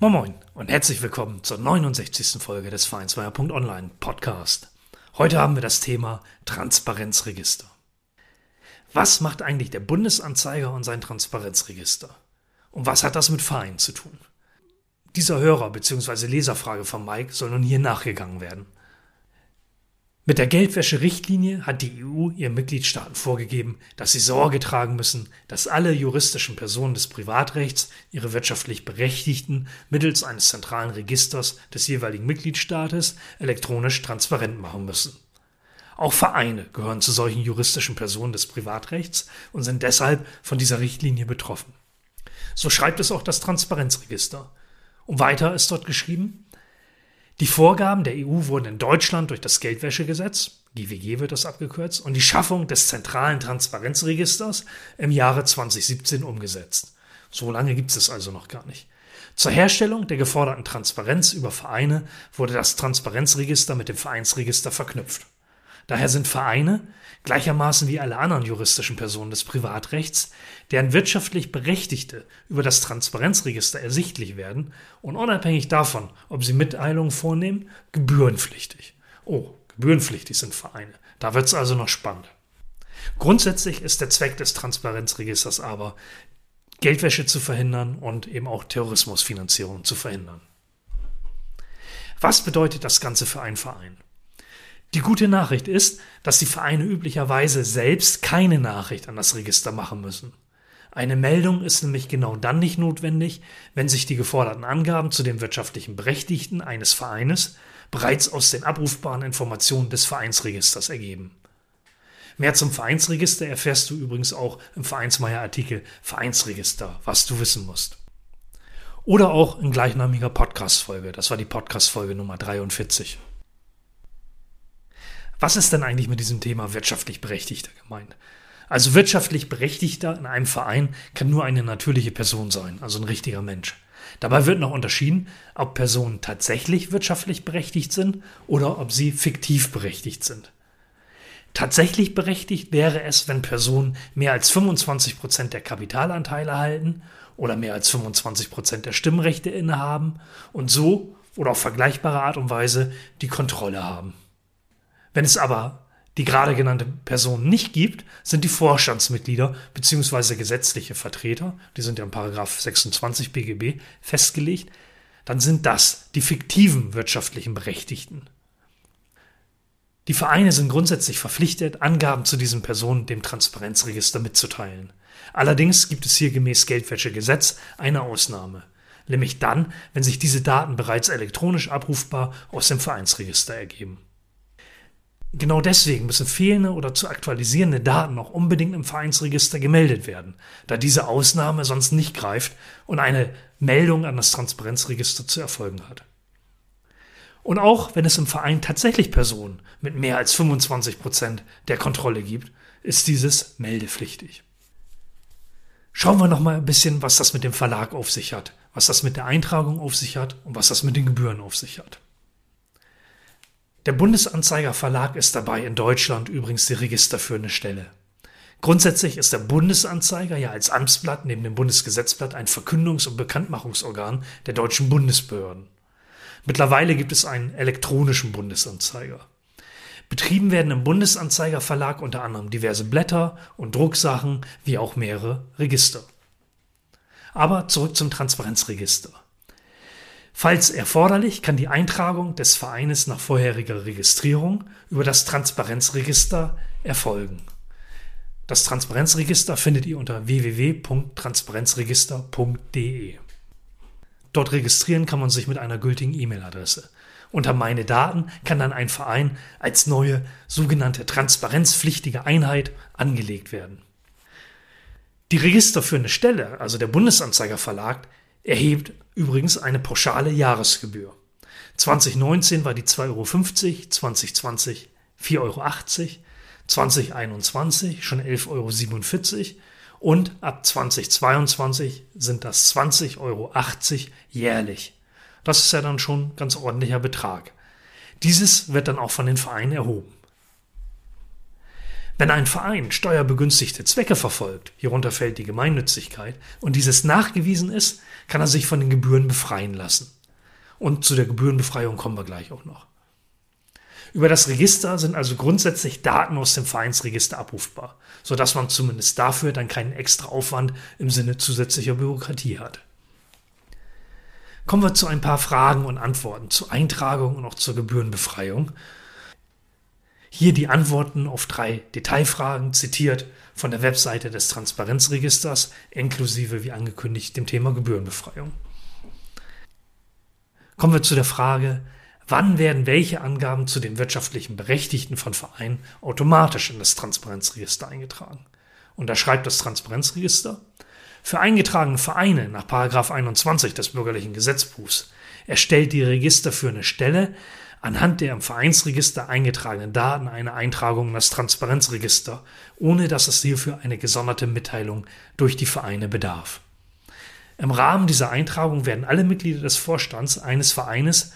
Moin Moin und herzlich willkommen zur 69. Folge des Vereinsmeier.online Podcast. Heute haben wir das Thema Transparenzregister. Was macht eigentlich der Bundesanzeiger und sein Transparenzregister? Und was hat das mit Vereinen zu tun? Dieser Hörer- bzw. Leserfrage von Mike soll nun hier nachgegangen werden. Mit der Geldwäsche-Richtlinie hat die EU ihren Mitgliedstaaten vorgegeben, dass sie Sorge tragen müssen, dass alle juristischen Personen des Privatrechts ihre wirtschaftlich Berechtigten mittels eines zentralen Registers des jeweiligen Mitgliedstaates elektronisch transparent machen müssen. Auch Vereine gehören zu solchen juristischen Personen des Privatrechts und sind deshalb von dieser Richtlinie betroffen. So schreibt es auch das Transparenzregister. Und weiter ist dort geschrieben, die Vorgaben der EU wurden in Deutschland durch das Geldwäschegesetz, GWG wird das abgekürzt, und die Schaffung des zentralen Transparenzregisters im Jahre 2017 umgesetzt. So lange gibt es also noch gar nicht. Zur Herstellung der geforderten Transparenz über Vereine wurde das Transparenzregister mit dem Vereinsregister verknüpft. Daher sind Vereine, gleichermaßen wie alle anderen juristischen Personen des Privatrechts, deren wirtschaftlich Berechtigte über das Transparenzregister ersichtlich werden und unabhängig davon, ob sie Mitteilungen vornehmen, gebührenpflichtig. Oh, gebührenpflichtig sind Vereine. Da wird es also noch spannend. Grundsätzlich ist der Zweck des Transparenzregisters aber, Geldwäsche zu verhindern und eben auch Terrorismusfinanzierung zu verhindern. Was bedeutet das Ganze für einen Verein? Die gute Nachricht ist, dass die Vereine üblicherweise selbst keine Nachricht an das Register machen müssen. Eine Meldung ist nämlich genau dann nicht notwendig, wenn sich die geforderten Angaben zu den wirtschaftlichen Berechtigten eines Vereines bereits aus den abrufbaren Informationen des Vereinsregisters ergeben. Mehr zum Vereinsregister erfährst du übrigens auch im Vereinsmeier-Artikel Vereinsregister, was du wissen musst. Oder auch in gleichnamiger Podcast-Folge. Das war die Podcast-Folge Nummer 43. Was ist denn eigentlich mit diesem Thema wirtschaftlich Berechtigter gemeint? Also wirtschaftlich Berechtigter in einem Verein kann nur eine natürliche Person sein, also ein richtiger Mensch. Dabei wird noch unterschieden, ob Personen tatsächlich wirtschaftlich berechtigt sind oder ob sie fiktiv berechtigt sind. Tatsächlich berechtigt wäre es, wenn Personen mehr als 25 Prozent der Kapitalanteile halten oder mehr als 25 Prozent der Stimmrechte innehaben und so oder auf vergleichbare Art und Weise die Kontrolle haben. Wenn es aber die gerade genannte Person nicht gibt, sind die Vorstandsmitglieder bzw. gesetzliche Vertreter, die sind ja in Paragraph 26 BGB festgelegt, dann sind das die fiktiven wirtschaftlichen Berechtigten. Die Vereine sind grundsätzlich verpflichtet, Angaben zu diesen Personen dem Transparenzregister mitzuteilen. Allerdings gibt es hier gemäß Geldwäschegesetz eine Ausnahme, nämlich dann, wenn sich diese Daten bereits elektronisch abrufbar aus dem Vereinsregister ergeben. Genau deswegen müssen fehlende oder zu aktualisierende Daten auch unbedingt im Vereinsregister gemeldet werden, da diese Ausnahme sonst nicht greift und eine Meldung an das Transparenzregister zu erfolgen hat. Und auch wenn es im Verein tatsächlich Personen mit mehr als 25 Prozent der Kontrolle gibt, ist dieses meldepflichtig. Schauen wir noch mal ein bisschen, was das mit dem Verlag auf sich hat, was das mit der Eintragung auf sich hat und was das mit den Gebühren auf sich hat. Der Bundesanzeiger Verlag ist dabei in Deutschland übrigens die registerführende Stelle. Grundsätzlich ist der Bundesanzeiger ja als Amtsblatt neben dem Bundesgesetzblatt ein Verkündungs- und Bekanntmachungsorgan der deutschen Bundesbehörden. Mittlerweile gibt es einen elektronischen Bundesanzeiger. Betrieben werden im Bundesanzeiger Verlag unter anderem diverse Blätter und Drucksachen wie auch mehrere Register. Aber zurück zum Transparenzregister. Falls erforderlich, kann die Eintragung des Vereines nach vorheriger Registrierung über das Transparenzregister erfolgen. Das Transparenzregister findet ihr unter www.transparenzregister.de. Dort registrieren kann man sich mit einer gültigen E-Mail-Adresse. Unter Meine Daten kann dann ein Verein als neue sogenannte transparenzpflichtige Einheit angelegt werden. Die registerführende Stelle, also der Bundesanzeiger Verlag, erhebt übrigens eine pauschale Jahresgebühr. 2019 war die 2,50 Euro, 2020 4,80 Euro, 2021 schon 11,47 Euro und ab 2022 sind das 20,80 Euro jährlich. Das ist ja dann schon ein ganz ordentlicher Betrag. Dieses wird dann auch von den Vereinen erhoben. Wenn ein Verein steuerbegünstigte Zwecke verfolgt, hierunter fällt die Gemeinnützigkeit, und dieses nachgewiesen ist, kann er sich von den Gebühren befreien lassen. Und zu der Gebührenbefreiung kommen wir gleich auch noch. Über das Register sind also grundsätzlich Daten aus dem Vereinsregister abrufbar, sodass man zumindest dafür dann keinen extra Aufwand im Sinne zusätzlicher Bürokratie hat. Kommen wir zu ein paar Fragen und Antworten zur Eintragung und auch zur Gebührenbefreiung. Hier die Antworten auf drei Detailfragen zitiert von der Webseite des Transparenzregisters, inklusive wie angekündigt dem Thema Gebührenbefreiung. Kommen wir zu der Frage, wann werden welche Angaben zu den wirtschaftlichen Berechtigten von Vereinen automatisch in das Transparenzregister eingetragen. Und da schreibt das Transparenzregister, für eingetragene Vereine nach 21 des bürgerlichen Gesetzbuchs erstellt die registerführende Stelle anhand der im Vereinsregister eingetragenen Daten eine Eintragung in das Transparenzregister, ohne dass es hierfür eine gesonderte Mitteilung durch die Vereine bedarf. Im Rahmen dieser Eintragung werden alle Mitglieder des Vorstands eines Vereines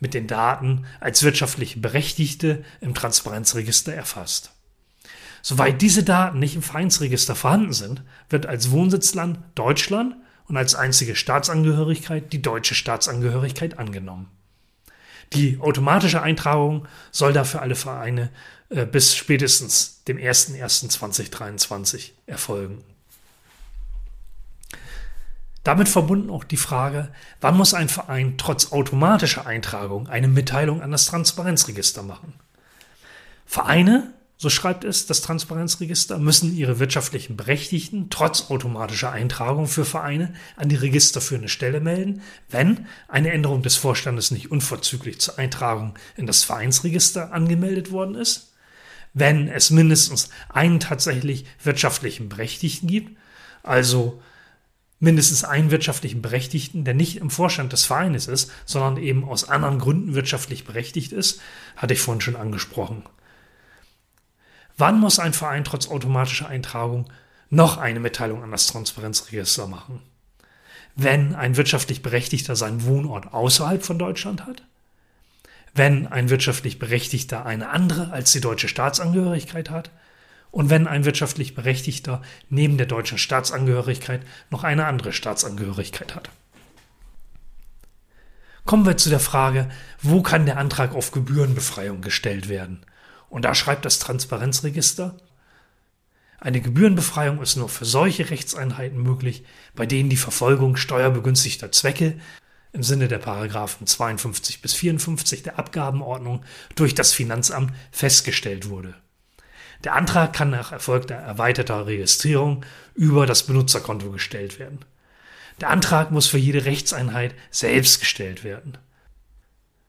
mit den Daten als wirtschaftliche Berechtigte im Transparenzregister erfasst. Soweit diese Daten nicht im Vereinsregister vorhanden sind, wird als Wohnsitzland Deutschland und als einzige Staatsangehörigkeit die deutsche Staatsangehörigkeit angenommen. Die automatische Eintragung soll dafür alle Vereine äh, bis spätestens dem 01.01.2023 erfolgen. Damit verbunden auch die Frage, wann muss ein Verein trotz automatischer Eintragung eine Mitteilung an das Transparenzregister machen? Vereine, so schreibt es das Transparenzregister, müssen ihre wirtschaftlichen Berechtigten trotz automatischer Eintragung für Vereine an die registerführende Stelle melden, wenn eine Änderung des Vorstandes nicht unverzüglich zur Eintragung in das Vereinsregister angemeldet worden ist, wenn es mindestens einen tatsächlich wirtschaftlichen Berechtigten gibt, also mindestens einen wirtschaftlichen Berechtigten, der nicht im Vorstand des Vereines ist, sondern eben aus anderen Gründen wirtschaftlich berechtigt ist, hatte ich vorhin schon angesprochen. Wann muss ein Verein trotz automatischer Eintragung noch eine Mitteilung an das Transparenzregister machen? Wenn ein wirtschaftlich Berechtigter seinen Wohnort außerhalb von Deutschland hat? Wenn ein wirtschaftlich Berechtigter eine andere als die deutsche Staatsangehörigkeit hat? und wenn ein wirtschaftlich Berechtigter neben der deutschen Staatsangehörigkeit noch eine andere Staatsangehörigkeit hat. Kommen wir zu der Frage, wo kann der Antrag auf Gebührenbefreiung gestellt werden? Und da schreibt das Transparenzregister, eine Gebührenbefreiung ist nur für solche Rechtseinheiten möglich, bei denen die Verfolgung steuerbegünstigter Zwecke im Sinne der Paragraphen 52 bis 54 der Abgabenordnung durch das Finanzamt festgestellt wurde. Der Antrag kann nach erfolgter erweiterter Registrierung über das Benutzerkonto gestellt werden. Der Antrag muss für jede Rechtseinheit selbst gestellt werden.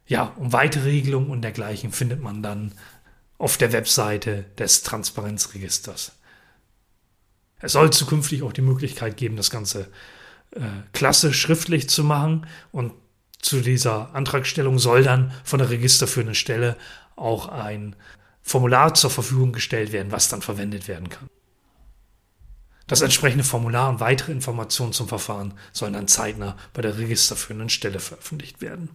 Ja, um weitere Regelungen und dergleichen findet man dann auf der Webseite des Transparenzregisters. Es soll zukünftig auch die Möglichkeit geben, das Ganze äh, klassisch schriftlich zu machen und zu dieser Antragstellung soll dann von der registerführenden Stelle auch ein Formular zur Verfügung gestellt werden, was dann verwendet werden kann. Das entsprechende Formular und weitere Informationen zum Verfahren sollen dann zeitnah bei der registerführenden Stelle veröffentlicht werden.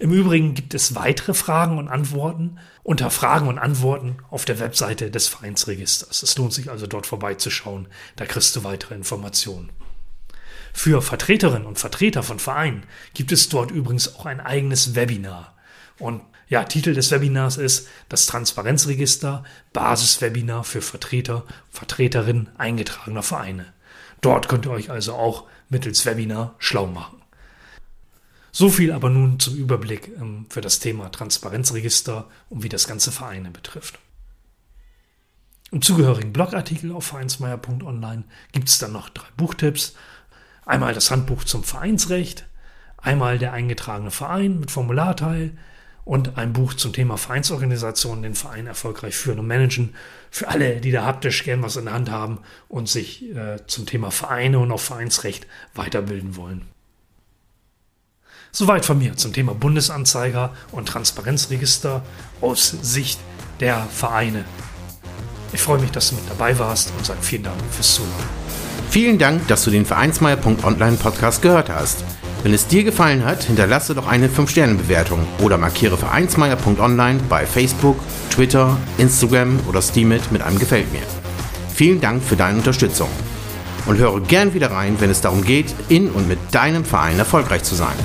Im Übrigen gibt es weitere Fragen und Antworten unter Fragen und Antworten auf der Webseite des Vereinsregisters. Es lohnt sich also dort vorbeizuschauen, da kriegst du weitere Informationen. Für Vertreterinnen und Vertreter von Vereinen gibt es dort übrigens auch ein eigenes Webinar. Und ja, Titel des Webinars ist das Transparenzregister, Basiswebinar für Vertreter, Vertreterinnen eingetragener Vereine. Dort könnt ihr euch also auch mittels Webinar schlau machen. So viel aber nun zum Überblick ähm, für das Thema Transparenzregister und wie das ganze Vereine betrifft. Im zugehörigen Blogartikel auf vereinsmeier.online gibt es dann noch drei Buchtipps. Einmal das Handbuch zum Vereinsrecht, einmal der eingetragene Verein mit Formularteil, und ein Buch zum Thema Vereinsorganisation, den Verein erfolgreich führen und managen. Für alle, die da haptisch gern was in der Hand haben und sich äh, zum Thema Vereine und auch Vereinsrecht weiterbilden wollen. Soweit von mir zum Thema Bundesanzeiger und Transparenzregister aus Sicht der Vereine. Ich freue mich, dass du mit dabei warst und sage vielen Dank fürs Zuhören. Vielen Dank, dass du den Vereinsmeier.online Podcast gehört hast. Wenn es dir gefallen hat, hinterlasse doch eine 5-Sterne-Bewertung oder markiere Vereinsmeier.online bei Facebook, Twitter, Instagram oder Steamit mit einem Gefällt mir. Vielen Dank für deine Unterstützung und höre gern wieder rein, wenn es darum geht, in und mit deinem Verein erfolgreich zu sein.